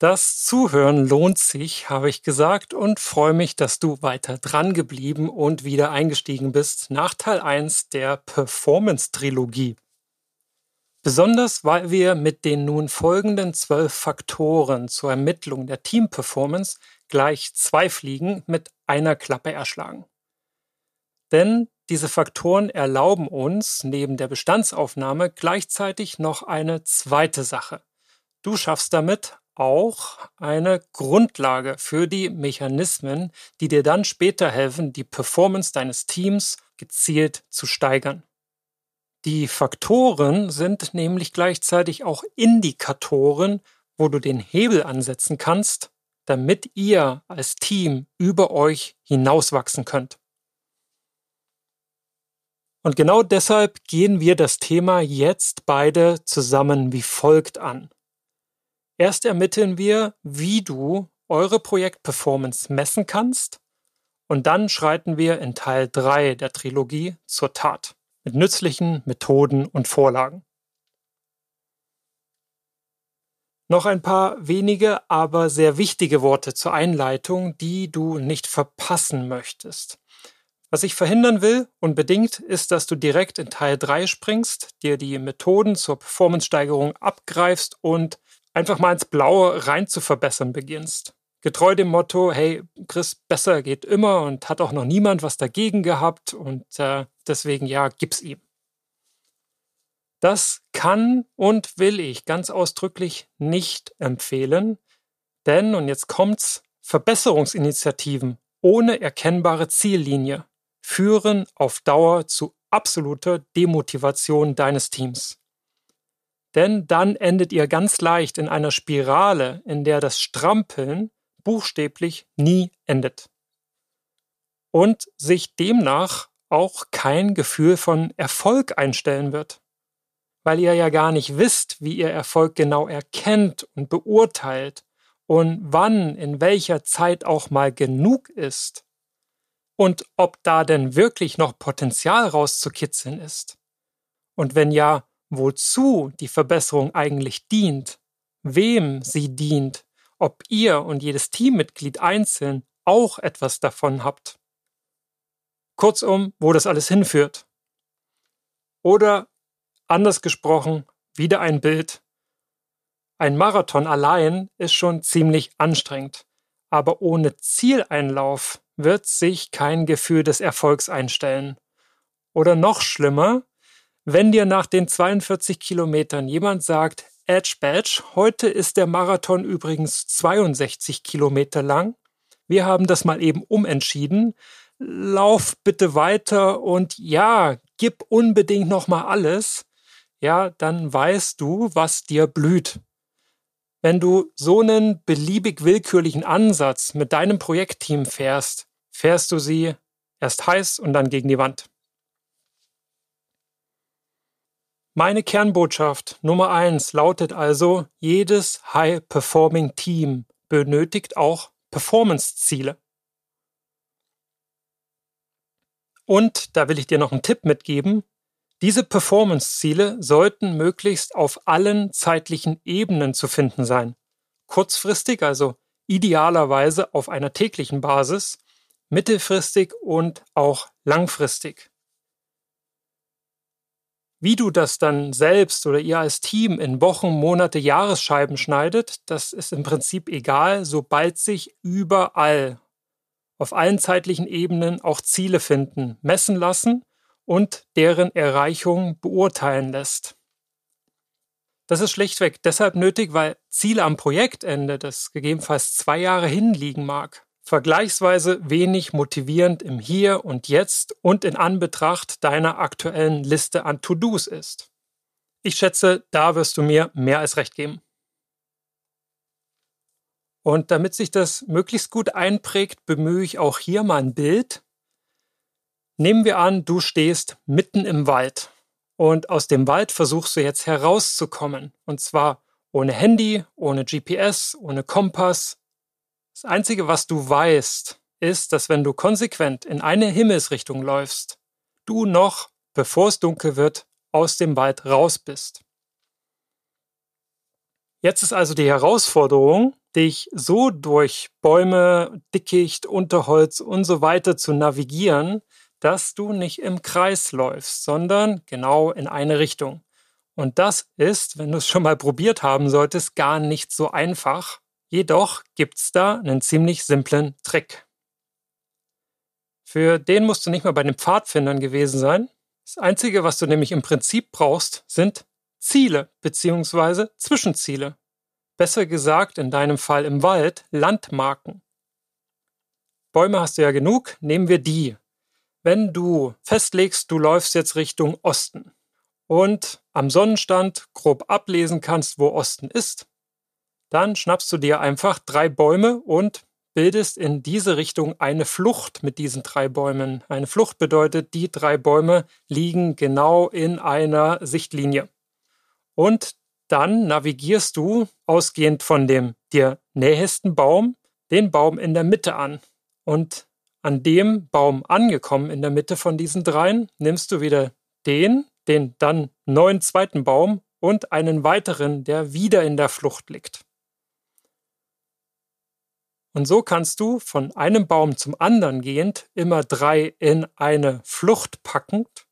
Das Zuhören lohnt sich, habe ich gesagt, und freue mich, dass du weiter dran geblieben und wieder eingestiegen bist nach Teil 1 der Performance-Trilogie. Besonders weil wir mit den nun folgenden zwölf Faktoren zur Ermittlung der Team-Performance gleich zwei Fliegen mit einer Klappe erschlagen. Denn diese Faktoren erlauben uns neben der Bestandsaufnahme gleichzeitig noch eine zweite Sache. Du schaffst damit auch eine Grundlage für die Mechanismen, die dir dann später helfen, die Performance deines Teams gezielt zu steigern. Die Faktoren sind nämlich gleichzeitig auch Indikatoren, wo du den Hebel ansetzen kannst, damit ihr als Team über euch hinauswachsen könnt. Und genau deshalb gehen wir das Thema jetzt beide zusammen wie folgt an. Erst ermitteln wir, wie du eure Projektperformance messen kannst und dann schreiten wir in Teil 3 der Trilogie zur Tat mit nützlichen Methoden und Vorlagen. Noch ein paar wenige, aber sehr wichtige Worte zur Einleitung, die du nicht verpassen möchtest. Was ich verhindern will, unbedingt, ist, dass du direkt in Teil 3 springst, dir die Methoden zur Performance-Steigerung abgreifst und einfach mal ins Blaue rein zu verbessern beginnst. Getreu dem Motto, hey, Chris, besser geht immer und hat auch noch niemand was dagegen gehabt und äh, deswegen ja, gib's ihm. Das kann und will ich ganz ausdrücklich nicht empfehlen, denn, und jetzt kommt's, Verbesserungsinitiativen ohne erkennbare Ziellinie führen auf Dauer zu absoluter Demotivation deines Teams. Denn dann endet ihr ganz leicht in einer Spirale, in der das Strampeln buchstäblich nie endet. Und sich demnach auch kein Gefühl von Erfolg einstellen wird. Weil ihr ja gar nicht wisst, wie ihr Erfolg genau erkennt und beurteilt und wann, in welcher Zeit auch mal genug ist. Und ob da denn wirklich noch Potenzial rauszukitzeln ist. Und wenn ja, wozu die Verbesserung eigentlich dient, wem sie dient, ob ihr und jedes Teammitglied einzeln auch etwas davon habt. Kurzum, wo das alles hinführt. Oder anders gesprochen, wieder ein Bild. Ein Marathon allein ist schon ziemlich anstrengend, aber ohne Zieleinlauf wird sich kein Gefühl des Erfolgs einstellen. Oder noch schlimmer, wenn dir nach den 42 Kilometern jemand sagt, Edge Badge, heute ist der Marathon übrigens 62 Kilometer lang. Wir haben das mal eben umentschieden. Lauf bitte weiter und ja, gib unbedingt noch mal alles. Ja, dann weißt du, was dir blüht. Wenn du so einen beliebig willkürlichen Ansatz mit deinem Projektteam fährst, fährst du sie erst heiß und dann gegen die Wand. Meine Kernbotschaft Nummer eins lautet also, jedes High-Performing-Team benötigt auch Performance-Ziele. Und da will ich dir noch einen Tipp mitgeben. Diese Performance-Ziele sollten möglichst auf allen zeitlichen Ebenen zu finden sein. Kurzfristig, also idealerweise auf einer täglichen Basis, mittelfristig und auch langfristig. Wie du das dann selbst oder ihr als Team in Wochen, Monate, Jahresscheiben schneidet, das ist im Prinzip egal, sobald sich überall auf allen zeitlichen Ebenen auch Ziele finden, messen lassen und deren Erreichung beurteilen lässt. Das ist schlichtweg deshalb nötig, weil Ziele am Projektende, das gegebenenfalls zwei Jahre hinliegen mag, vergleichsweise wenig motivierend im Hier und Jetzt und in Anbetracht deiner aktuellen Liste an To-Dos ist. Ich schätze, da wirst du mir mehr als recht geben. Und damit sich das möglichst gut einprägt, bemühe ich auch hier mal ein Bild. Nehmen wir an, du stehst mitten im Wald und aus dem Wald versuchst du jetzt herauszukommen. Und zwar ohne Handy, ohne GPS, ohne Kompass, das Einzige, was du weißt, ist, dass wenn du konsequent in eine Himmelsrichtung läufst, du noch, bevor es dunkel wird, aus dem Wald raus bist. Jetzt ist also die Herausforderung, dich so durch Bäume, Dickicht, Unterholz und so weiter zu navigieren, dass du nicht im Kreis läufst, sondern genau in eine Richtung. Und das ist, wenn du es schon mal probiert haben solltest, gar nicht so einfach. Jedoch gibt's da einen ziemlich simplen Trick. Für den musst du nicht mal bei den Pfadfindern gewesen sein. Das Einzige, was du nämlich im Prinzip brauchst, sind Ziele bzw. Zwischenziele. Besser gesagt, in deinem Fall im Wald, Landmarken. Bäume hast du ja genug, nehmen wir die. Wenn du festlegst, du läufst jetzt Richtung Osten und am Sonnenstand grob ablesen kannst, wo Osten ist, dann schnappst du dir einfach drei Bäume und bildest in diese Richtung eine Flucht mit diesen drei Bäumen. Eine Flucht bedeutet, die drei Bäume liegen genau in einer Sichtlinie. Und dann navigierst du ausgehend von dem dir nähesten Baum den Baum in der Mitte an. Und an dem Baum angekommen in der Mitte von diesen dreien nimmst du wieder den, den dann neuen zweiten Baum und einen weiteren, der wieder in der Flucht liegt. Und so kannst du von einem Baum zum anderen gehend immer drei in eine Flucht packend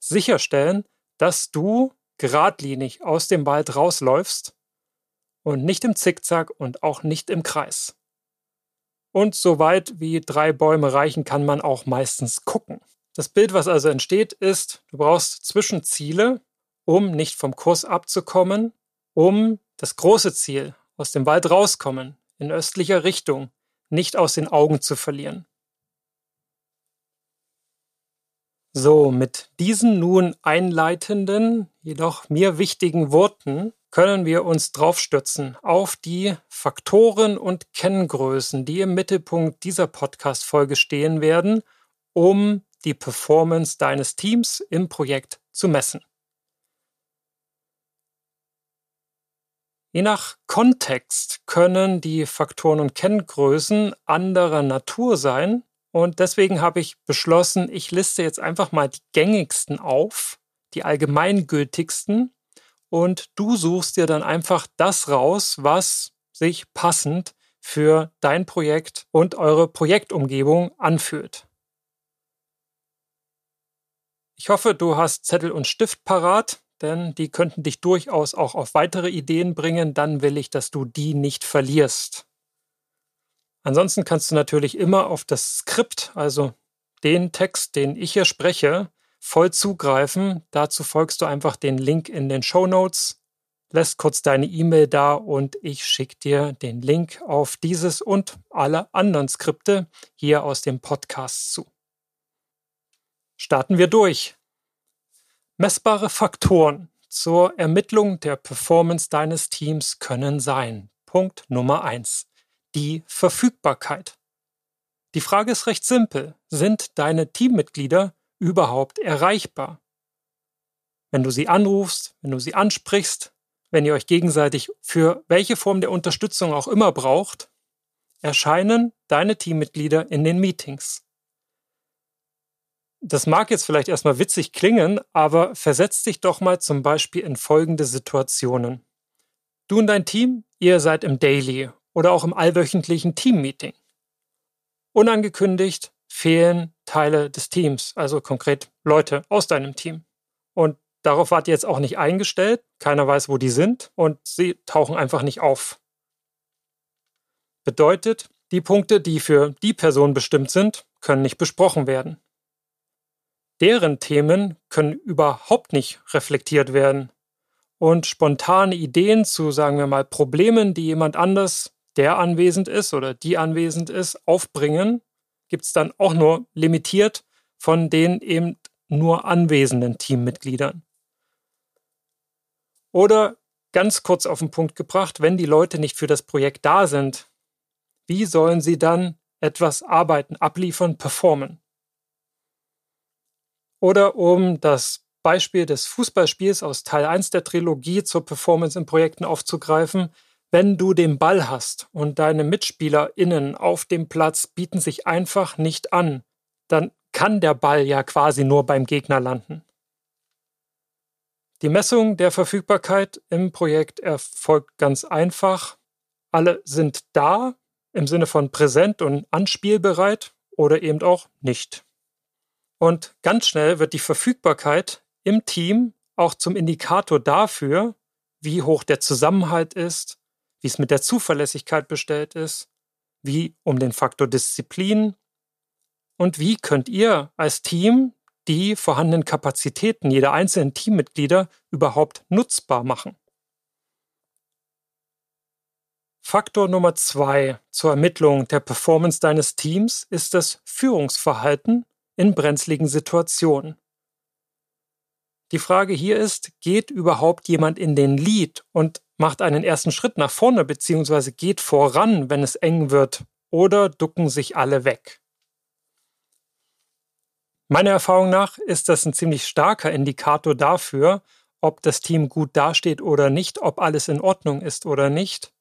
sicherstellen, dass du geradlinig aus dem Wald rausläufst und nicht im Zickzack und auch nicht im Kreis. Und so weit wie drei Bäume reichen, kann man auch meistens gucken. Das Bild, was also entsteht, ist, du brauchst Zwischenziele, um nicht vom Kurs abzukommen, um das große Ziel aus dem Wald rauskommen, in östlicher Richtung, nicht aus den Augen zu verlieren. So, mit diesen nun einleitenden, jedoch mir wichtigen Worten können wir uns draufstützen auf die Faktoren und Kenngrößen, die im Mittelpunkt dieser Podcast-Folge stehen werden, um die Performance deines Teams im Projekt zu messen. Je nach Kontext können die Faktoren und Kenngrößen anderer Natur sein. Und deswegen habe ich beschlossen, ich liste jetzt einfach mal die gängigsten auf, die allgemeingültigsten. Und du suchst dir dann einfach das raus, was sich passend für dein Projekt und eure Projektumgebung anfühlt. Ich hoffe, du hast Zettel und Stift parat, denn die könnten dich durchaus auch auf weitere Ideen bringen. Dann will ich, dass du die nicht verlierst. Ansonsten kannst du natürlich immer auf das Skript, also den Text, den ich hier spreche, voll zugreifen. Dazu folgst du einfach den Link in den Show Notes, lässt kurz deine E-Mail da und ich schicke dir den Link auf dieses und alle anderen Skripte hier aus dem Podcast zu. Starten wir durch. Messbare Faktoren zur Ermittlung der Performance deines Teams können sein. Punkt Nummer eins: Die Verfügbarkeit. Die Frage ist recht simpel. Sind deine Teammitglieder überhaupt erreichbar? Wenn du sie anrufst, wenn du sie ansprichst, wenn ihr euch gegenseitig für welche Form der Unterstützung auch immer braucht, erscheinen deine Teammitglieder in den Meetings. Das mag jetzt vielleicht erstmal witzig klingen, aber versetz dich doch mal zum Beispiel in folgende Situationen. Du und dein Team, ihr seid im Daily oder auch im allwöchentlichen Teammeeting. Unangekündigt fehlen Teile des Teams, also konkret Leute aus deinem Team. Und darauf wart ihr jetzt auch nicht eingestellt, keiner weiß, wo die sind und sie tauchen einfach nicht auf. Bedeutet, die Punkte, die für die Person bestimmt sind, können nicht besprochen werden. Deren Themen können überhaupt nicht reflektiert werden. Und spontane Ideen zu, sagen wir mal, Problemen, die jemand anders, der anwesend ist oder die anwesend ist, aufbringen, gibt es dann auch nur limitiert von den eben nur anwesenden Teammitgliedern. Oder ganz kurz auf den Punkt gebracht, wenn die Leute nicht für das Projekt da sind, wie sollen sie dann etwas arbeiten, abliefern, performen? Oder um das Beispiel des Fußballspiels aus Teil 1 der Trilogie zur Performance in Projekten aufzugreifen, wenn du den Ball hast und deine MitspielerInnen auf dem Platz bieten sich einfach nicht an, dann kann der Ball ja quasi nur beim Gegner landen. Die Messung der Verfügbarkeit im Projekt erfolgt ganz einfach. alle sind da im Sinne von präsent und anspielbereit oder eben auch nicht. Und ganz schnell wird die Verfügbarkeit im Team auch zum Indikator dafür, wie hoch der Zusammenhalt ist, wie es mit der Zuverlässigkeit bestellt ist, wie um den Faktor Disziplin und wie könnt ihr als Team die vorhandenen Kapazitäten jeder einzelnen Teammitglieder überhaupt nutzbar machen. Faktor Nummer zwei zur Ermittlung der Performance deines Teams ist das Führungsverhalten in brenzligen Situationen. Die Frage hier ist, geht überhaupt jemand in den Lead und macht einen ersten Schritt nach vorne bzw. geht voran, wenn es eng wird, oder ducken sich alle weg? Meiner Erfahrung nach ist das ein ziemlich starker Indikator dafür, ob das Team gut dasteht oder nicht, ob alles in Ordnung ist oder nicht.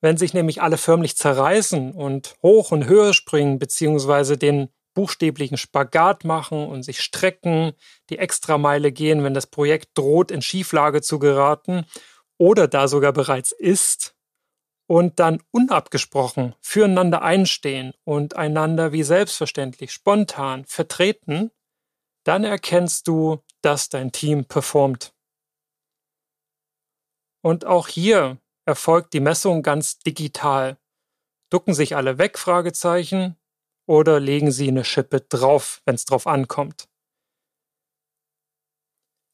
Wenn sich nämlich alle förmlich zerreißen und hoch und höher springen, beziehungsweise den buchstäblichen Spagat machen und sich strecken, die Extrameile gehen, wenn das Projekt droht, in Schieflage zu geraten oder da sogar bereits ist, und dann unabgesprochen füreinander einstehen und einander wie selbstverständlich spontan vertreten, dann erkennst du, dass dein Team performt. Und auch hier erfolgt die Messung ganz digital. Ducken sich alle weg? Fragezeichen oder legen Sie eine Schippe drauf, wenn es drauf ankommt.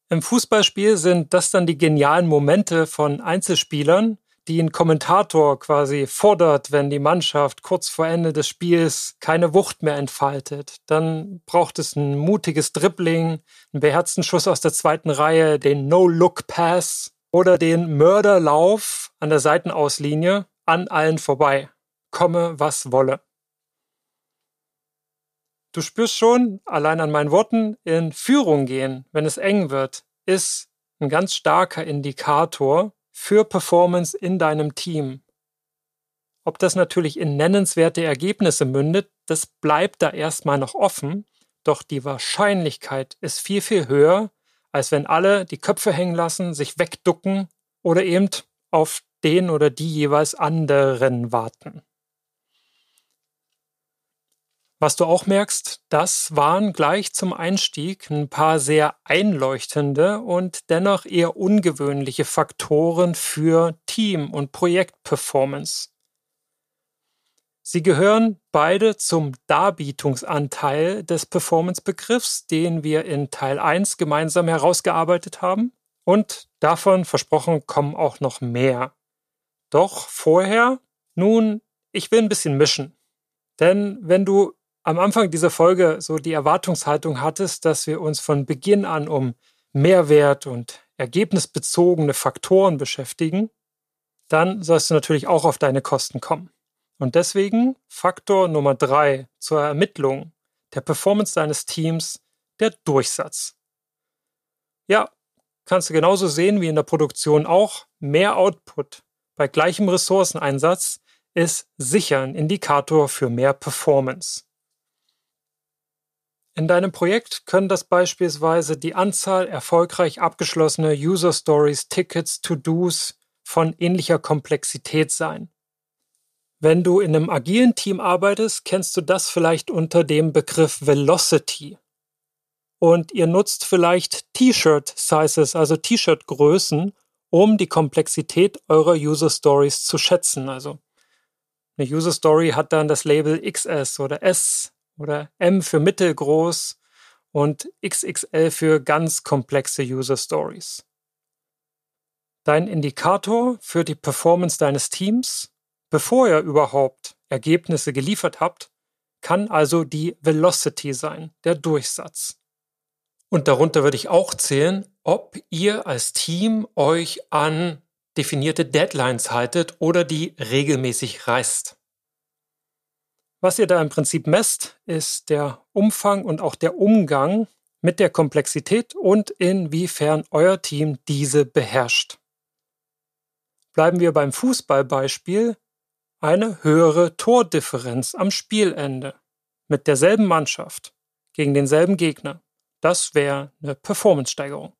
Im Fußballspiel sind das dann die genialen Momente von Einzelspielern, die ein Kommentator quasi fordert, wenn die Mannschaft kurz vor Ende des Spiels keine Wucht mehr entfaltet. Dann braucht es ein mutiges Dribbling, einen beherzten Schuss aus der zweiten Reihe, den No-Look-Pass oder den Mörderlauf an der Seitenauslinie an allen vorbei. Komme, was wolle. Du spürst schon, allein an meinen Worten, in Führung gehen, wenn es eng wird, ist ein ganz starker Indikator für Performance in deinem Team. Ob das natürlich in nennenswerte Ergebnisse mündet, das bleibt da erstmal noch offen, doch die Wahrscheinlichkeit ist viel, viel höher, als wenn alle die Köpfe hängen lassen, sich wegducken oder eben auf den oder die jeweils anderen warten. Was du auch merkst, das waren gleich zum Einstieg ein paar sehr einleuchtende und dennoch eher ungewöhnliche Faktoren für Team- und Projektperformance. Sie gehören beide zum Darbietungsanteil des Performance-Begriffs, den wir in Teil 1 gemeinsam herausgearbeitet haben. Und davon versprochen kommen auch noch mehr. Doch vorher, nun, ich will ein bisschen mischen. Denn wenn du am Anfang dieser Folge so die Erwartungshaltung hattest, dass wir uns von Beginn an um Mehrwert und ergebnisbezogene Faktoren beschäftigen, dann sollst du natürlich auch auf deine Kosten kommen. Und deswegen Faktor Nummer drei zur Ermittlung der Performance deines Teams, der Durchsatz. Ja, kannst du genauso sehen wie in der Produktion auch, mehr Output bei gleichem Ressourceneinsatz ist sicher ein Indikator für mehr Performance. In deinem Projekt können das beispielsweise die Anzahl erfolgreich abgeschlossener User Stories, Tickets, To-Dos von ähnlicher Komplexität sein. Wenn du in einem agilen Team arbeitest, kennst du das vielleicht unter dem Begriff Velocity. Und ihr nutzt vielleicht T-Shirt-Sizes, also T-Shirt-Größen, um die Komplexität eurer User Stories zu schätzen. Also eine User Story hat dann das Label XS oder S oder M für mittelgroß und XXL für ganz komplexe User Stories. Dein Indikator für die Performance deines Teams, bevor ihr überhaupt Ergebnisse geliefert habt, kann also die Velocity sein, der Durchsatz. Und darunter würde ich auch zählen, ob ihr als Team euch an definierte Deadlines haltet oder die regelmäßig reißt. Was ihr da im Prinzip messt, ist der Umfang und auch der Umgang mit der Komplexität und inwiefern euer Team diese beherrscht. Bleiben wir beim Fußballbeispiel, eine höhere Tordifferenz am Spielende mit derselben Mannschaft gegen denselben Gegner. Das wäre eine Performance-Steigerung.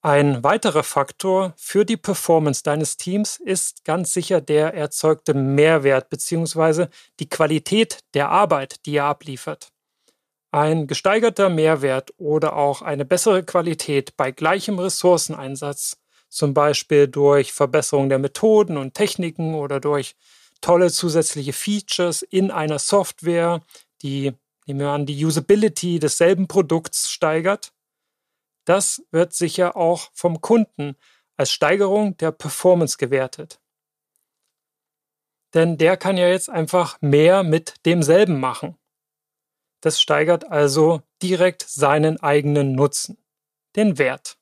Ein weiterer Faktor für die Performance deines Teams ist ganz sicher der erzeugte Mehrwert bzw. die Qualität der Arbeit, die ihr abliefert. Ein gesteigerter Mehrwert oder auch eine bessere Qualität bei gleichem Ressourceneinsatz, zum Beispiel durch Verbesserung der Methoden und Techniken oder durch tolle zusätzliche Features in einer Software, die, nehmen wir an, die Usability desselben Produkts steigert, das wird sicher auch vom Kunden als Steigerung der Performance gewertet. Denn der kann ja jetzt einfach mehr mit demselben machen. Das steigert also direkt seinen eigenen Nutzen, den Wert.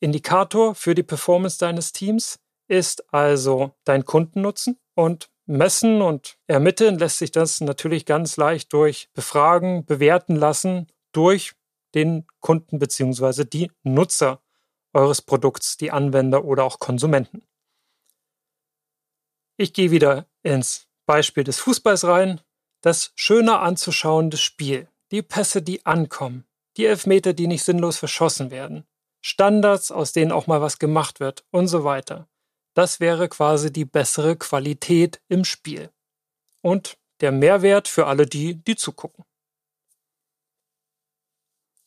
Indikator für die Performance deines Teams ist also dein Kundennutzen und messen und ermitteln lässt sich das natürlich ganz leicht durch Befragen, bewerten lassen durch den Kunden bzw. die Nutzer eures Produkts, die Anwender oder auch Konsumenten. Ich gehe wieder ins Beispiel des Fußballs rein. Das schöner anzuschauende Spiel, die Pässe, die ankommen, die Elfmeter, die nicht sinnlos verschossen werden, Standards, aus denen auch mal was gemacht wird und so weiter. Das wäre quasi die bessere Qualität im Spiel. Und der Mehrwert für alle die, die zugucken.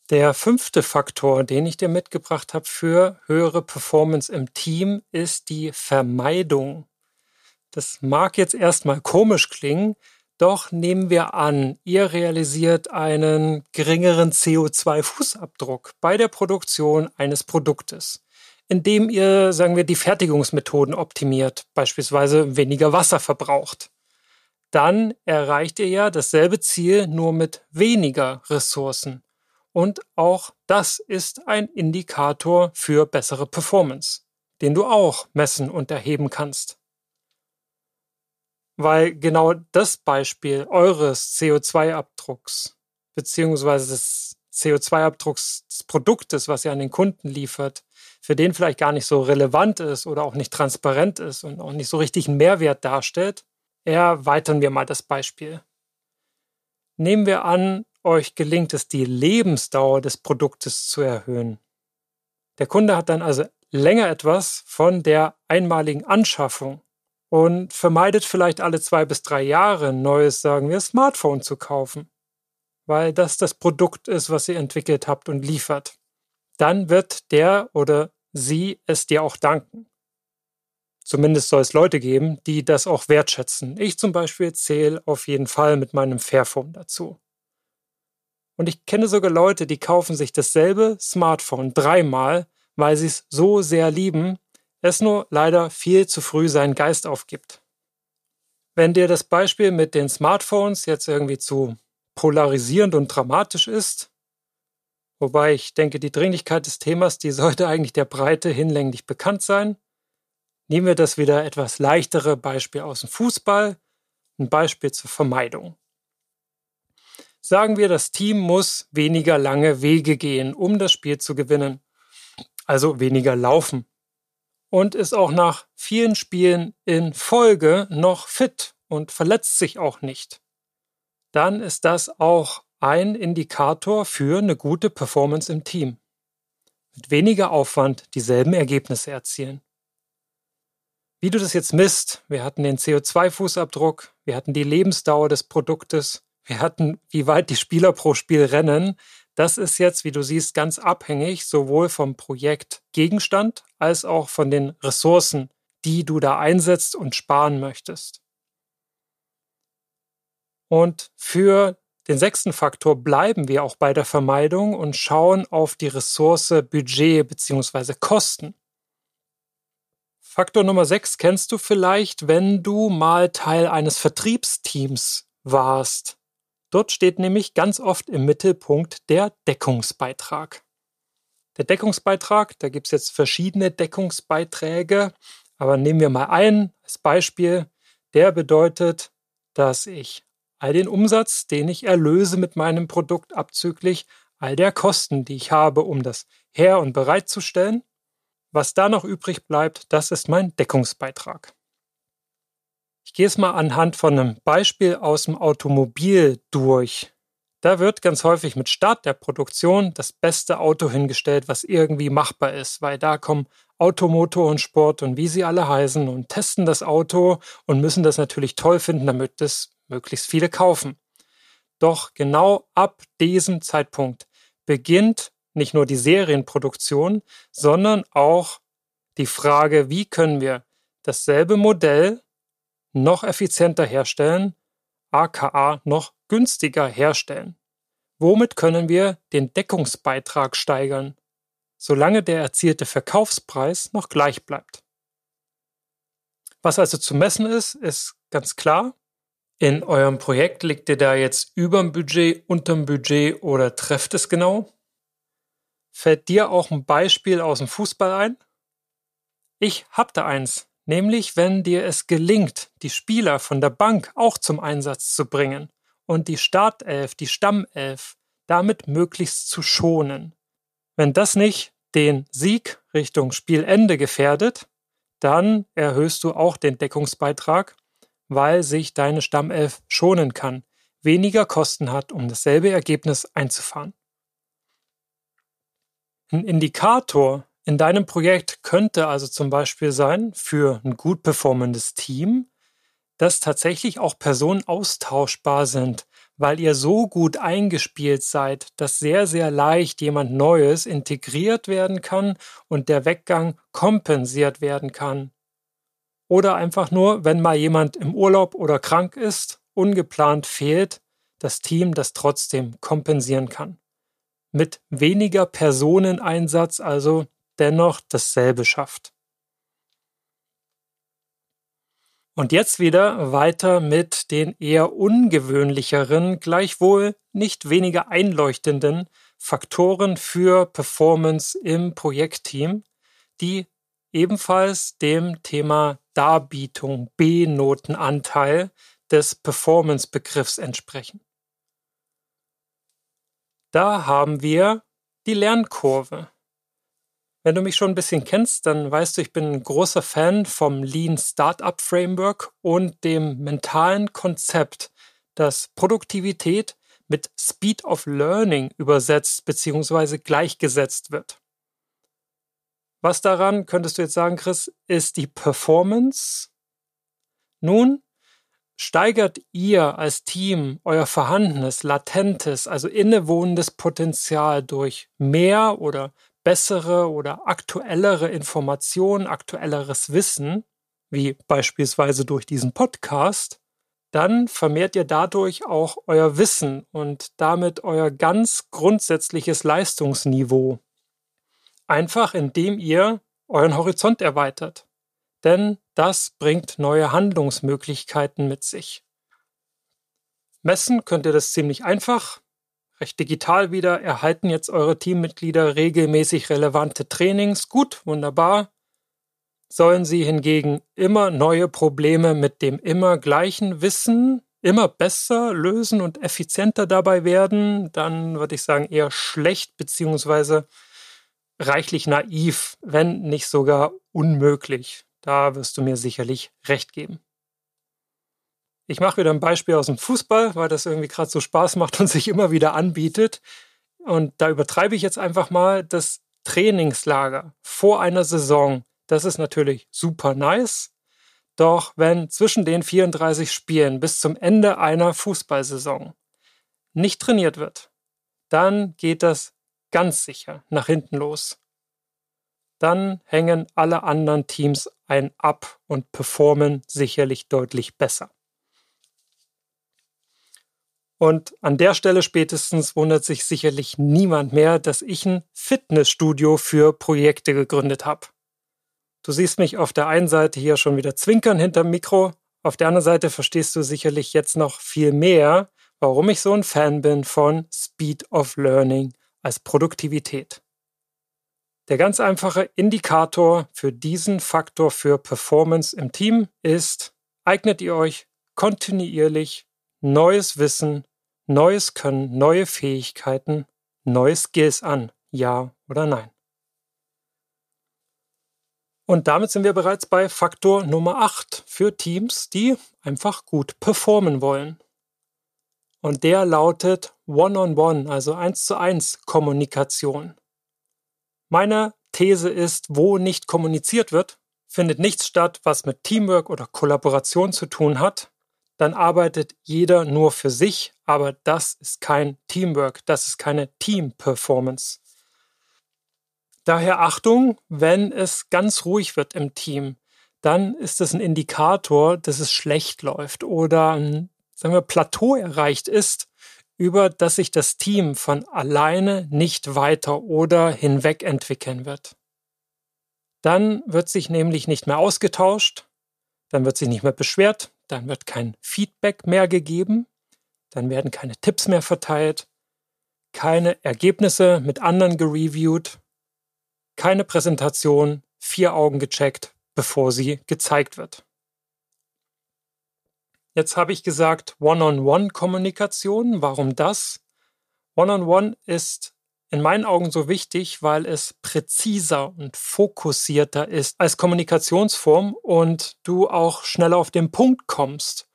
Der fünfte Faktor, den ich dir mitgebracht habe für höhere Performance im Team, ist die Vermeidung. Das mag jetzt erstmal komisch klingen, doch nehmen wir an, ihr realisiert einen geringeren CO2-Fußabdruck bei der Produktion eines Produktes, indem ihr, sagen wir, die Fertigungsmethoden optimiert, beispielsweise weniger Wasser verbraucht. Dann erreicht ihr ja dasselbe Ziel nur mit weniger Ressourcen und auch das ist ein Indikator für bessere Performance, den du auch messen und erheben kannst. Weil genau das Beispiel eures CO2-Abdrucks beziehungsweise des CO2-Abdrucks des Produktes, was ihr an den Kunden liefert, für den vielleicht gar nicht so relevant ist oder auch nicht transparent ist und auch nicht so richtig einen Mehrwert darstellt, erweitern wir mal das Beispiel. Nehmen wir an, euch gelingt es, die Lebensdauer des Produktes zu erhöhen. Der Kunde hat dann also länger etwas von der einmaligen Anschaffung und vermeidet vielleicht alle zwei bis drei Jahre ein neues, sagen wir, Smartphone zu kaufen, weil das das Produkt ist, was ihr entwickelt habt und liefert. Dann wird der oder sie es dir auch danken. Zumindest soll es Leute geben, die das auch wertschätzen. Ich zum Beispiel zähle auf jeden Fall mit meinem Fairphone dazu. Und ich kenne sogar Leute, die kaufen sich dasselbe Smartphone dreimal, weil sie es so sehr lieben, es nur leider viel zu früh seinen Geist aufgibt. Wenn dir das Beispiel mit den Smartphones jetzt irgendwie zu polarisierend und dramatisch ist, wobei ich denke, die Dringlichkeit des Themas, die sollte eigentlich der Breite hinlänglich bekannt sein, nehmen wir das wieder etwas leichtere Beispiel aus dem Fußball, ein Beispiel zur Vermeidung. Sagen wir, das Team muss weniger lange Wege gehen, um das Spiel zu gewinnen. Also weniger laufen. Und ist auch nach vielen Spielen in Folge noch fit und verletzt sich auch nicht. Dann ist das auch ein Indikator für eine gute Performance im Team. Mit weniger Aufwand dieselben Ergebnisse erzielen. Wie du das jetzt misst, wir hatten den CO2-Fußabdruck, wir hatten die Lebensdauer des Produktes, wir hatten, wie weit die Spieler pro Spiel rennen. Das ist jetzt, wie du siehst, ganz abhängig sowohl vom Projekt Gegenstand als auch von den Ressourcen, die du da einsetzt und sparen möchtest. Und für den sechsten Faktor bleiben wir auch bei der Vermeidung und schauen auf die Ressource Budget bzw. Kosten. Faktor Nummer sechs kennst du vielleicht, wenn du mal Teil eines Vertriebsteams warst. Dort steht nämlich ganz oft im Mittelpunkt der Deckungsbeitrag. Der Deckungsbeitrag, da gibt es jetzt verschiedene Deckungsbeiträge, aber nehmen wir mal einen als Beispiel. Der bedeutet, dass ich all den Umsatz, den ich erlöse mit meinem Produkt abzüglich all der Kosten, die ich habe, um das her- und bereitzustellen, was da noch übrig bleibt, das ist mein Deckungsbeitrag. Ich gehe es mal anhand von einem Beispiel aus dem Automobil durch. Da wird ganz häufig mit Start der Produktion das beste Auto hingestellt, was irgendwie machbar ist, weil da kommen Automotor und Sport und wie sie alle heißen und testen das Auto und müssen das natürlich toll finden, damit es möglichst viele kaufen. Doch genau ab diesem Zeitpunkt beginnt nicht nur die Serienproduktion, sondern auch die Frage, wie können wir dasselbe Modell noch effizienter herstellen, aka noch günstiger herstellen. Womit können wir den Deckungsbeitrag steigern, solange der erzielte Verkaufspreis noch gleich bleibt. Was also zu messen ist, ist ganz klar. In eurem Projekt liegt ihr da jetzt überm Budget, unterm Budget oder trefft es genau? Fällt dir auch ein Beispiel aus dem Fußball ein? Ich hab da eins, nämlich wenn dir es gelingt, die Spieler von der Bank auch zum Einsatz zu bringen und die Startelf, die Stammelf damit möglichst zu schonen. Wenn das nicht den Sieg Richtung Spielende gefährdet, dann erhöhst du auch den Deckungsbeitrag, weil sich deine Stammelf schonen kann, weniger Kosten hat, um dasselbe Ergebnis einzufahren. Ein Indikator in deinem Projekt könnte also zum Beispiel sein, für ein gut performendes Team, dass tatsächlich auch Personen austauschbar sind, weil ihr so gut eingespielt seid, dass sehr, sehr leicht jemand Neues integriert werden kann und der Weggang kompensiert werden kann. Oder einfach nur, wenn mal jemand im Urlaub oder krank ist, ungeplant fehlt, das Team das trotzdem kompensieren kann. Mit weniger Personeneinsatz also dennoch dasselbe schafft. Und jetzt wieder weiter mit den eher ungewöhnlicheren, gleichwohl nicht weniger einleuchtenden Faktoren für Performance im Projektteam, die ebenfalls dem Thema Darbietung B-Notenanteil des Performance-Begriffs entsprechen. Da haben wir die Lernkurve. Wenn du mich schon ein bisschen kennst, dann weißt du, ich bin ein großer Fan vom Lean Startup Framework und dem mentalen Konzept, dass Produktivität mit Speed of Learning übersetzt bzw. gleichgesetzt wird. Was daran, könntest du jetzt sagen, Chris, ist die Performance? Nun, steigert ihr als Team euer vorhandenes, latentes, also innewohnendes Potenzial durch mehr oder bessere oder aktuellere Informationen, aktuelleres Wissen, wie beispielsweise durch diesen Podcast, dann vermehrt ihr dadurch auch euer Wissen und damit euer ganz grundsätzliches Leistungsniveau. Einfach indem ihr euren Horizont erweitert. Denn das bringt neue Handlungsmöglichkeiten mit sich. Messen könnt ihr das ziemlich einfach recht digital wieder, erhalten jetzt eure Teammitglieder regelmäßig relevante Trainings. Gut, wunderbar. Sollen sie hingegen immer neue Probleme mit dem immer gleichen Wissen immer besser lösen und effizienter dabei werden, dann würde ich sagen eher schlecht beziehungsweise reichlich naiv, wenn nicht sogar unmöglich. Da wirst du mir sicherlich recht geben. Ich mache wieder ein Beispiel aus dem Fußball, weil das irgendwie gerade so Spaß macht und sich immer wieder anbietet. Und da übertreibe ich jetzt einfach mal das Trainingslager vor einer Saison. Das ist natürlich super nice. Doch wenn zwischen den 34 Spielen bis zum Ende einer Fußballsaison nicht trainiert wird, dann geht das ganz sicher nach hinten los. Dann hängen alle anderen Teams ein ab und performen sicherlich deutlich besser. Und an der Stelle spätestens wundert sich sicherlich niemand mehr, dass ich ein Fitnessstudio für Projekte gegründet habe. Du siehst mich auf der einen Seite hier schon wieder zwinkern hinterm Mikro, auf der anderen Seite verstehst du sicherlich jetzt noch viel mehr, warum ich so ein Fan bin von Speed of Learning als Produktivität. Der ganz einfache Indikator für diesen Faktor für Performance im Team ist, eignet ihr euch kontinuierlich neues Wissen neues Können, neue Fähigkeiten, neue Skills an, ja oder nein. Und damit sind wir bereits bei Faktor Nummer 8 für Teams, die einfach gut performen wollen. Und der lautet One-on-One, also eins zu eins Kommunikation. Meine These ist, wo nicht kommuniziert wird, findet nichts statt, was mit Teamwork oder Kollaboration zu tun hat. Dann arbeitet jeder nur für sich, aber das ist kein Teamwork, das ist keine Team-Performance. Daher Achtung, wenn es ganz ruhig wird im Team, dann ist es ein Indikator, dass es schlecht läuft oder ein sagen wir, Plateau erreicht ist, über das sich das Team von alleine nicht weiter oder hinweg entwickeln wird. Dann wird sich nämlich nicht mehr ausgetauscht, dann wird sich nicht mehr beschwert, dann wird kein Feedback mehr gegeben, dann werden keine Tipps mehr verteilt, keine Ergebnisse mit anderen gereviewt, keine Präsentation, vier Augen gecheckt, bevor sie gezeigt wird. Jetzt habe ich gesagt One-on-One-Kommunikation. Warum das? One-on-One ist in meinen Augen so wichtig, weil es präziser und fokussierter ist als Kommunikationsform und du auch schneller auf den Punkt kommst.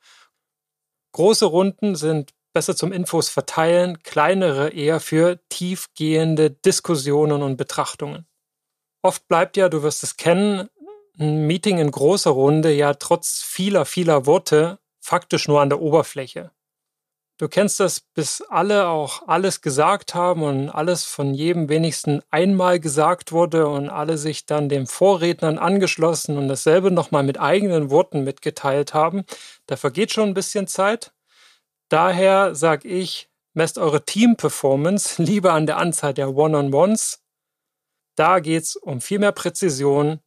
Große Runden sind besser zum Infos verteilen, kleinere eher für tiefgehende Diskussionen und Betrachtungen. Oft bleibt ja, du wirst es kennen, ein Meeting in großer Runde ja trotz vieler, vieler Worte faktisch nur an der Oberfläche. Du kennst das, bis alle auch alles gesagt haben und alles von jedem wenigsten einmal gesagt wurde und alle sich dann den Vorrednern angeschlossen und dasselbe nochmal mit eigenen Worten mitgeteilt haben. Da vergeht schon ein bisschen Zeit. Daher sag ich, messt eure Team-Performance lieber an der Anzahl der One-on-Ones. Da geht's um viel mehr Präzision,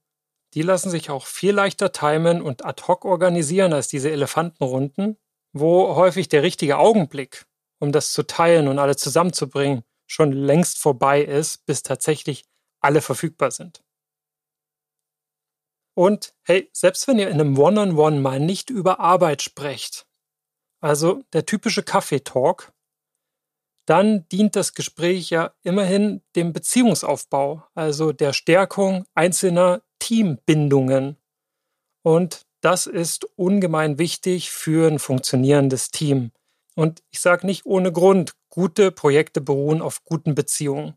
die lassen sich auch viel leichter timen und ad hoc organisieren als diese Elefantenrunden, wo häufig der richtige Augenblick, um das zu teilen und alle zusammenzubringen, schon längst vorbei ist, bis tatsächlich alle verfügbar sind. Und hey, selbst wenn ihr in einem One-on-One -on -One mal nicht über Arbeit sprecht, also der typische Kaffeetalk, dann dient das Gespräch ja immerhin dem Beziehungsaufbau, also der Stärkung einzelner Teambindungen. Und das ist ungemein wichtig für ein funktionierendes Team. Und ich sage nicht ohne Grund, gute Projekte beruhen auf guten Beziehungen.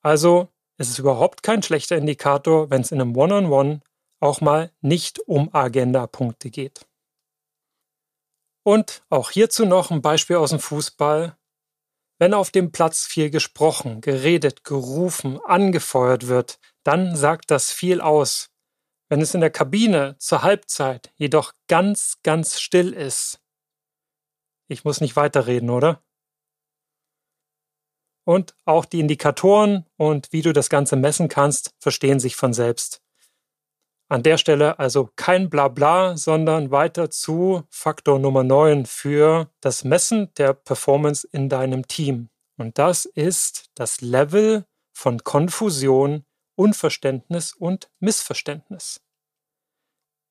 Also es ist überhaupt kein schlechter Indikator, wenn es in einem One-on-One -on -One auch mal nicht um Agenda-Punkte geht. Und auch hierzu noch ein Beispiel aus dem Fußball. Wenn auf dem Platz viel gesprochen, geredet, gerufen, angefeuert wird, dann sagt das viel aus. Wenn es in der Kabine zur Halbzeit jedoch ganz, ganz still ist, ich muss nicht weiterreden, oder? Und auch die Indikatoren und wie du das Ganze messen kannst, verstehen sich von selbst. An der Stelle also kein Blabla, sondern weiter zu Faktor Nummer 9 für das Messen der Performance in deinem Team. Und das ist das Level von Konfusion, Unverständnis und Missverständnis.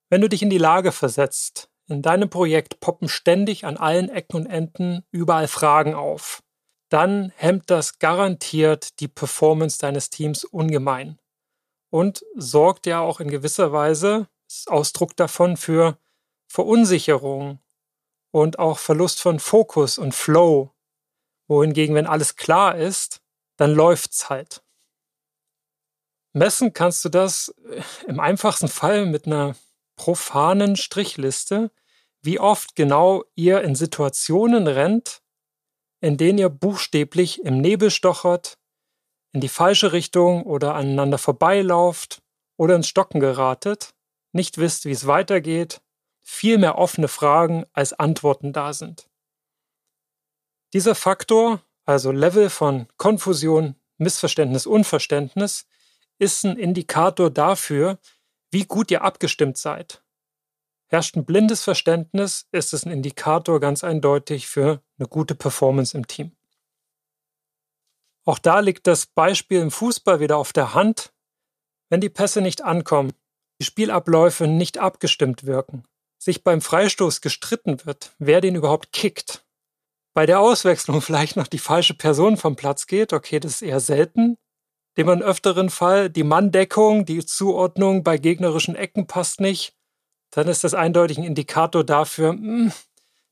Wenn du dich in die Lage versetzt, in deinem Projekt poppen ständig an allen Ecken und Enden überall Fragen auf, dann hemmt das garantiert die Performance deines Teams ungemein und sorgt ja auch in gewisser Weise, ist Ausdruck davon, für Verunsicherung und auch Verlust von Fokus und Flow. Wohingegen, wenn alles klar ist, dann läuft's halt. Messen kannst du das im einfachsten Fall mit einer profanen Strichliste, wie oft genau ihr in Situationen rennt, in denen ihr buchstäblich im Nebel stochert, in die falsche Richtung oder aneinander vorbeilauft oder ins Stocken geratet, nicht wisst, wie es weitergeht, viel mehr offene Fragen als Antworten da sind. Dieser Faktor, also Level von Konfusion, Missverständnis, Unverständnis, ist ein Indikator dafür, wie gut ihr abgestimmt seid. Herrscht ein blindes Verständnis, ist es ein Indikator ganz eindeutig für eine gute Performance im Team. Auch da liegt das Beispiel im Fußball wieder auf der Hand. Wenn die Pässe nicht ankommen, die Spielabläufe nicht abgestimmt wirken, sich beim Freistoß gestritten wird, wer den überhaupt kickt, bei der Auswechslung vielleicht noch die falsche Person vom Platz geht, okay, das ist eher selten, dem man öfteren Fall die Manndeckung, die Zuordnung bei gegnerischen Ecken passt nicht, dann ist das eindeutig ein Indikator dafür, mh, hm,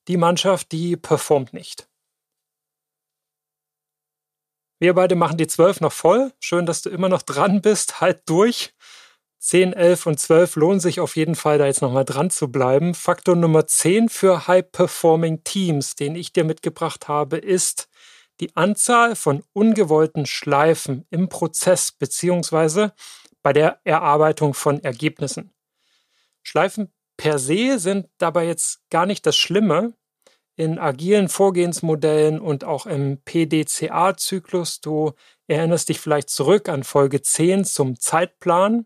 die Mannschaft, die performt nicht. Wir beide machen die 12 noch voll. Schön, dass du immer noch dran bist. Halt durch. 10, 11 und 12 lohnen sich auf jeden Fall, da jetzt nochmal dran zu bleiben. Faktor Nummer 10 für High-Performing Teams, den ich dir mitgebracht habe, ist die Anzahl von ungewollten Schleifen im Prozess beziehungsweise bei der Erarbeitung von Ergebnissen. Schleifen per se sind dabei jetzt gar nicht das Schlimme. In agilen Vorgehensmodellen und auch im PDCA-Zyklus, du erinnerst dich vielleicht zurück an Folge 10 zum Zeitplan,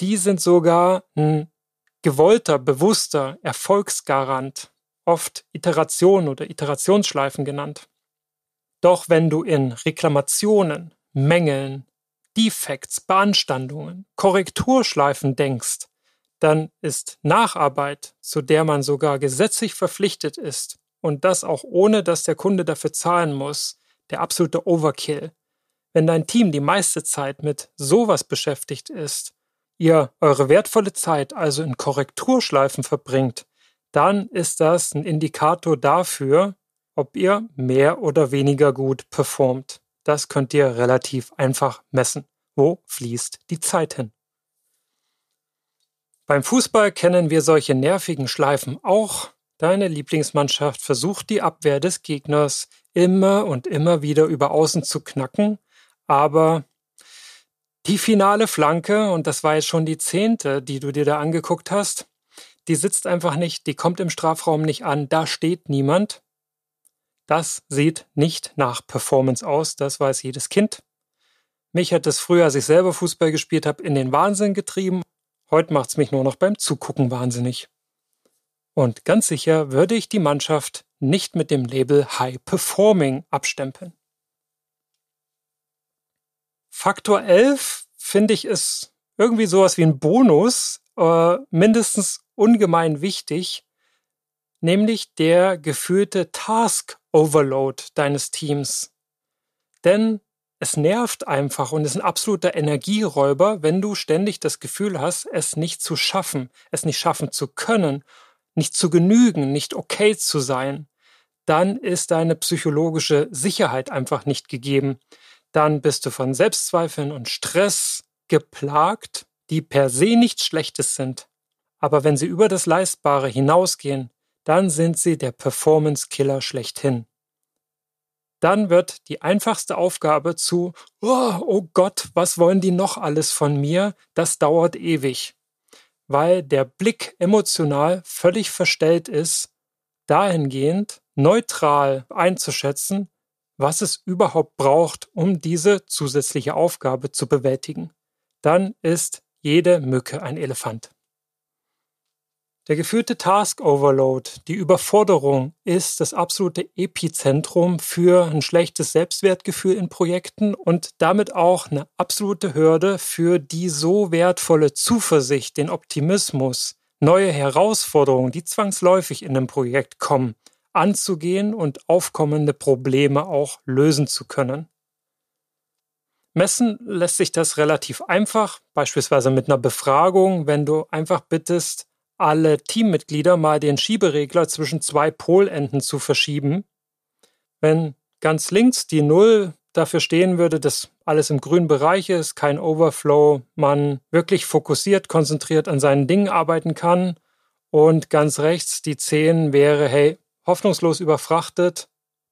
die sind sogar ein gewollter, bewusster Erfolgsgarant, oft Iterationen oder Iterationsschleifen genannt. Doch wenn du in Reklamationen, Mängeln, Defects, Beanstandungen, Korrekturschleifen denkst, dann ist Nacharbeit, zu der man sogar gesetzlich verpflichtet ist, und das auch ohne, dass der Kunde dafür zahlen muss, der absolute Overkill. Wenn dein Team die meiste Zeit mit sowas beschäftigt ist, ihr eure wertvolle Zeit also in Korrekturschleifen verbringt, dann ist das ein Indikator dafür, ob ihr mehr oder weniger gut performt. Das könnt ihr relativ einfach messen. Wo fließt die Zeit hin? Beim Fußball kennen wir solche nervigen Schleifen auch. Deine Lieblingsmannschaft versucht die Abwehr des Gegners immer und immer wieder über Außen zu knacken, aber die finale Flanke, und das war jetzt schon die zehnte, die du dir da angeguckt hast, die sitzt einfach nicht, die kommt im Strafraum nicht an, da steht niemand. Das sieht nicht nach Performance aus, das weiß jedes Kind. Mich hat es früher, als ich selber Fußball gespielt habe, in den Wahnsinn getrieben. Heute macht's mich nur noch beim Zugucken wahnsinnig. Und ganz sicher würde ich die Mannschaft nicht mit dem Label High Performing abstempeln. Faktor 11 finde ich ist irgendwie sowas wie ein Bonus, äh, mindestens ungemein wichtig, nämlich der gefühlte Task Overload deines Teams. Denn es nervt einfach und ist ein absoluter Energieräuber, wenn du ständig das Gefühl hast, es nicht zu schaffen, es nicht schaffen zu können, nicht zu genügen, nicht okay zu sein. Dann ist deine psychologische Sicherheit einfach nicht gegeben dann bist du von Selbstzweifeln und Stress geplagt, die per se nichts Schlechtes sind. Aber wenn sie über das Leistbare hinausgehen, dann sind sie der Performance-Killer schlechthin. Dann wird die einfachste Aufgabe zu, oh, oh Gott, was wollen die noch alles von mir? Das dauert ewig. Weil der Blick emotional völlig verstellt ist, dahingehend neutral einzuschätzen, was es überhaupt braucht, um diese zusätzliche Aufgabe zu bewältigen. Dann ist jede Mücke ein Elefant. Der geführte Task Overload, die Überforderung, ist das absolute Epizentrum für ein schlechtes Selbstwertgefühl in Projekten und damit auch eine absolute Hürde für die so wertvolle Zuversicht, den Optimismus, neue Herausforderungen, die zwangsläufig in einem Projekt kommen, anzugehen und aufkommende Probleme auch lösen zu können. Messen lässt sich das relativ einfach, beispielsweise mit einer Befragung, wenn du einfach bittest, alle Teammitglieder mal den Schieberegler zwischen zwei Polenden zu verschieben. Wenn ganz links die Null dafür stehen würde, dass alles im grünen Bereich ist, kein Overflow, man wirklich fokussiert, konzentriert an seinen Dingen arbeiten kann und ganz rechts die 10 wäre, hey, hoffnungslos überfrachtet,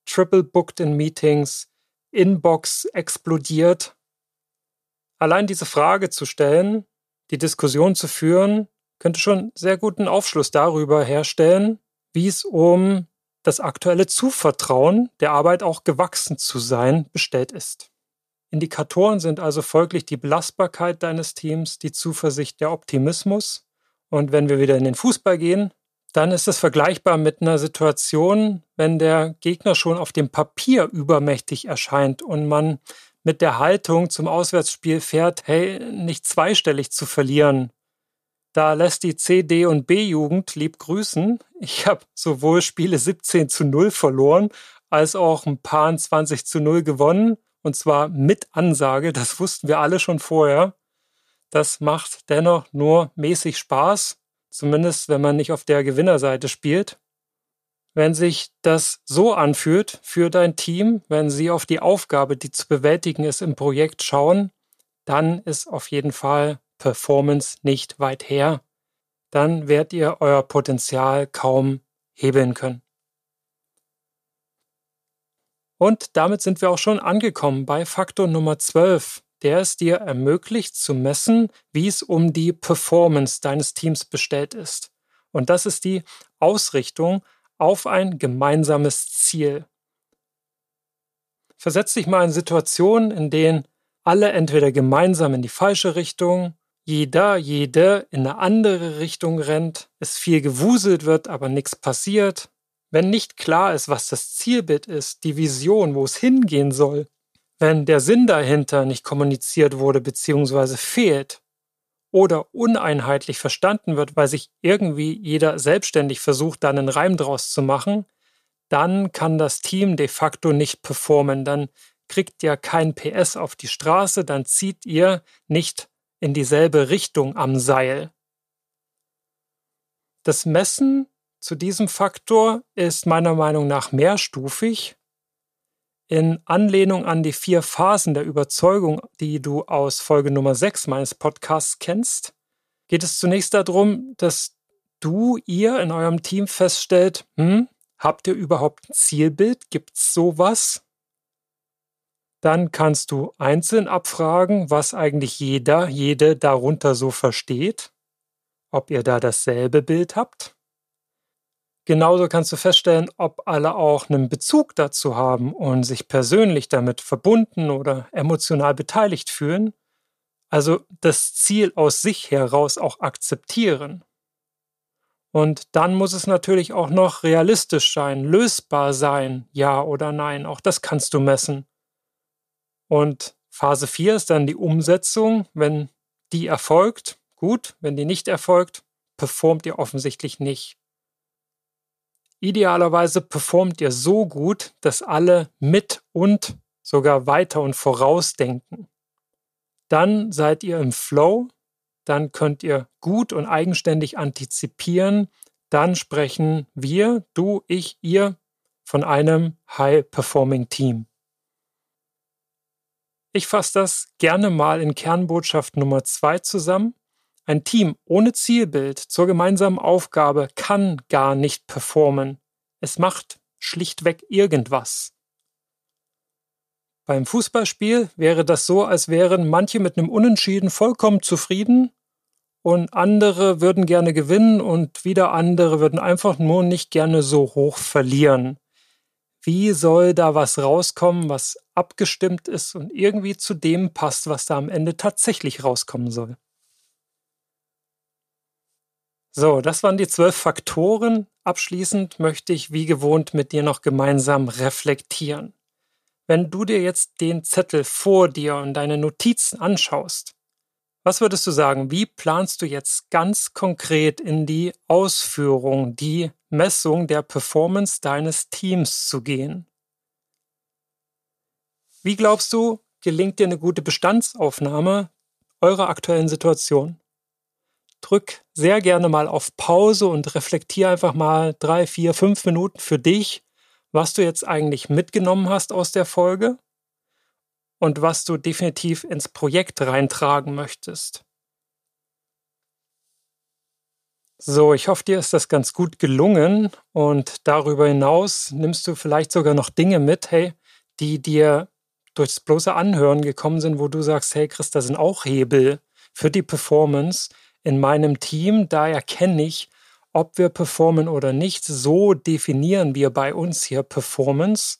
triple booked in Meetings, Inbox explodiert. Allein diese Frage zu stellen, die Diskussion zu führen, könnte schon sehr guten Aufschluss darüber herstellen, wie es um das aktuelle Zuvertrauen der Arbeit auch gewachsen zu sein bestellt ist. Indikatoren sind also folglich die Belastbarkeit deines Teams, die Zuversicht, der Optimismus. Und wenn wir wieder in den Fußball gehen, dann ist es vergleichbar mit einer Situation, wenn der Gegner schon auf dem Papier übermächtig erscheint und man mit der Haltung zum Auswärtsspiel fährt, hey, nicht zweistellig zu verlieren. Da lässt die C, D und B-Jugend lieb grüßen. Ich habe sowohl Spiele 17 zu 0 verloren, als auch ein paar 20 zu 0 gewonnen. Und zwar mit Ansage, das wussten wir alle schon vorher. Das macht dennoch nur mäßig Spaß Zumindest, wenn man nicht auf der Gewinnerseite spielt. wenn sich das so anfühlt für dein Team, wenn sie auf die Aufgabe, die zu bewältigen ist im Projekt schauen, dann ist auf jeden Fall Performance nicht weit her. Dann werdet ihr euer Potenzial kaum hebeln können. Und damit sind wir auch schon angekommen bei Faktor Nummer 12, der es dir ermöglicht zu messen, wie es um die Performance deines Teams bestellt ist. Und das ist die Ausrichtung auf ein gemeinsames Ziel. Versetz dich mal in Situationen, in denen alle entweder gemeinsam in die falsche Richtung, jeder, jede in eine andere Richtung rennt, es viel gewuselt wird, aber nichts passiert. Wenn nicht klar ist, was das Zielbild ist, die Vision, wo es hingehen soll, wenn der Sinn dahinter nicht kommuniziert wurde bzw. fehlt, oder uneinheitlich verstanden wird, weil sich irgendwie jeder selbstständig versucht, da einen Reim draus zu machen, dann kann das Team de facto nicht performen. Dann kriegt ihr kein PS auf die Straße, dann zieht ihr nicht in dieselbe Richtung am Seil. Das Messen zu diesem Faktor ist meiner Meinung nach mehrstufig in Anlehnung an die vier Phasen der Überzeugung, die du aus Folge Nummer 6 meines Podcasts kennst, geht es zunächst darum, dass du, ihr in eurem Team feststellt, hm, habt ihr überhaupt ein Zielbild? Gibt's sowas? Dann kannst du einzeln abfragen, was eigentlich jeder, jede darunter so versteht, ob ihr da dasselbe Bild habt. Genauso kannst du feststellen, ob alle auch einen Bezug dazu haben und sich persönlich damit verbunden oder emotional beteiligt fühlen. Also das Ziel aus sich heraus auch akzeptieren. Und dann muss es natürlich auch noch realistisch sein, lösbar sein, ja oder nein. Auch das kannst du messen. Und Phase 4 ist dann die Umsetzung. Wenn die erfolgt, gut. Wenn die nicht erfolgt, performt ihr offensichtlich nicht. Idealerweise performt ihr so gut, dass alle mit und sogar weiter und vorausdenken. Dann seid ihr im Flow, dann könnt ihr gut und eigenständig antizipieren, dann sprechen wir, du, ich, ihr von einem High-Performing Team. Ich fasse das gerne mal in Kernbotschaft Nummer zwei zusammen. Ein Team ohne Zielbild zur gemeinsamen Aufgabe kann gar nicht performen. Es macht schlichtweg irgendwas. Beim Fußballspiel wäre das so, als wären manche mit einem Unentschieden vollkommen zufrieden und andere würden gerne gewinnen und wieder andere würden einfach nur nicht gerne so hoch verlieren. Wie soll da was rauskommen, was abgestimmt ist und irgendwie zu dem passt, was da am Ende tatsächlich rauskommen soll? So, das waren die zwölf Faktoren. Abschließend möchte ich wie gewohnt mit dir noch gemeinsam reflektieren. Wenn du dir jetzt den Zettel vor dir und deine Notizen anschaust, was würdest du sagen, wie planst du jetzt ganz konkret in die Ausführung, die Messung der Performance deines Teams zu gehen? Wie glaubst du, gelingt dir eine gute Bestandsaufnahme eurer aktuellen Situation? drück sehr gerne mal auf Pause und reflektier einfach mal drei, vier, fünf Minuten für dich, was du jetzt eigentlich mitgenommen hast aus der Folge und was du definitiv ins Projekt reintragen möchtest. So, ich hoffe, dir ist das ganz gut gelungen und darüber hinaus nimmst du vielleicht sogar noch Dinge mit, hey, die dir durchs bloße Anhören gekommen sind, wo du sagst, hey Chris, da sind auch Hebel für die Performance, in meinem Team. Da erkenne ich, ob wir performen oder nicht. So definieren wir bei uns hier Performance.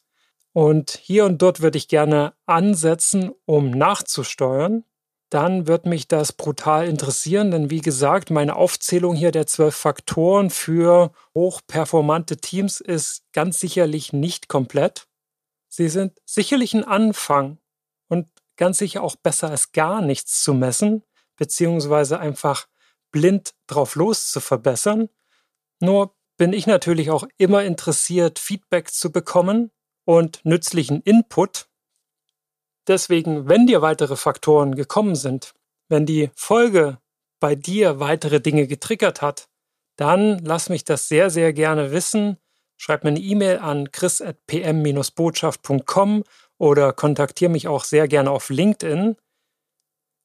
Und hier und dort würde ich gerne ansetzen, um nachzusteuern. Dann wird mich das brutal interessieren, denn wie gesagt, meine Aufzählung hier der zwölf Faktoren für hochperformante Teams ist ganz sicherlich nicht komplett. Sie sind sicherlich ein Anfang und ganz sicher auch besser als gar nichts zu messen, beziehungsweise einfach blind drauf los zu verbessern. Nur bin ich natürlich auch immer interessiert, Feedback zu bekommen und nützlichen Input. Deswegen, wenn dir weitere Faktoren gekommen sind, wenn die Folge bei dir weitere Dinge getriggert hat, dann lass mich das sehr, sehr gerne wissen. schreib mir eine E-Mail an chris.pm-botschaft.com oder kontaktiere mich auch sehr gerne auf LinkedIn.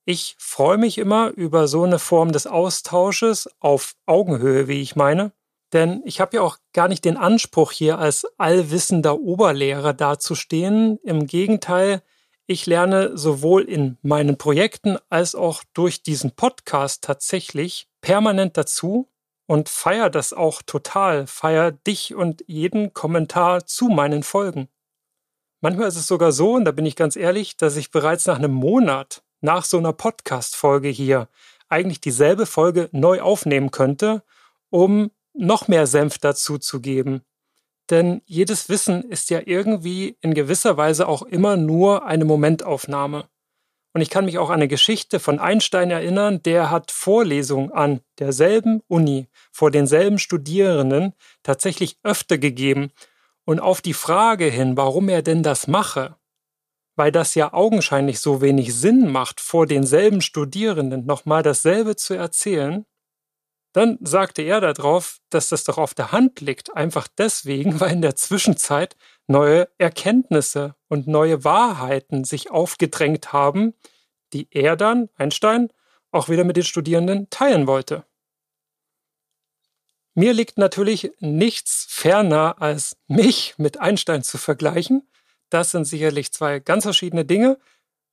Ich freue mich immer über so eine Form des Austausches auf Augenhöhe, wie ich meine. Denn ich habe ja auch gar nicht den Anspruch, hier als allwissender Oberlehrer dazustehen. Im Gegenteil, ich lerne sowohl in meinen Projekten als auch durch diesen Podcast tatsächlich permanent dazu und feier das auch total, feier dich und jeden Kommentar zu meinen Folgen. Manchmal ist es sogar so, und da bin ich ganz ehrlich, dass ich bereits nach einem Monat nach so einer Podcast-Folge hier eigentlich dieselbe Folge neu aufnehmen könnte, um noch mehr Senf dazu zu geben. Denn jedes Wissen ist ja irgendwie in gewisser Weise auch immer nur eine Momentaufnahme. Und ich kann mich auch an eine Geschichte von Einstein erinnern, der hat Vorlesungen an derselben Uni vor denselben Studierenden tatsächlich öfter gegeben. Und auf die Frage hin, warum er denn das mache, weil das ja augenscheinlich so wenig Sinn macht, vor denselben Studierenden nochmal dasselbe zu erzählen, dann sagte er darauf, dass das doch auf der Hand liegt, einfach deswegen, weil in der Zwischenzeit neue Erkenntnisse und neue Wahrheiten sich aufgedrängt haben, die er dann, Einstein, auch wieder mit den Studierenden teilen wollte. Mir liegt natürlich nichts ferner, als mich mit Einstein zu vergleichen. Das sind sicherlich zwei ganz verschiedene Dinge.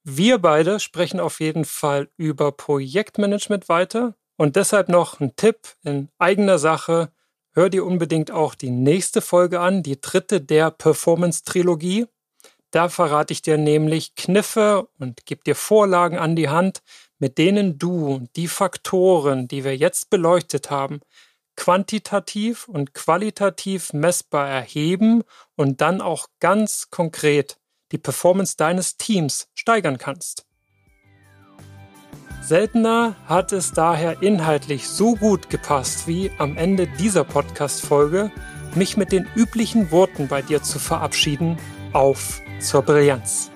Wir beide sprechen auf jeden Fall über Projektmanagement weiter und deshalb noch ein Tipp in eigener Sache. Hör dir unbedingt auch die nächste Folge an, die dritte der Performance-Trilogie. Da verrate ich dir nämlich Kniffe und gebe dir Vorlagen an die Hand, mit denen du die Faktoren, die wir jetzt beleuchtet haben, quantitativ und qualitativ messbar erheben und dann auch ganz konkret die Performance deines Teams steigern kannst. Seltener hat es daher inhaltlich so gut gepasst wie am Ende dieser Podcast-Folge, mich mit den üblichen Worten bei dir zu verabschieden. Auf zur Brillanz!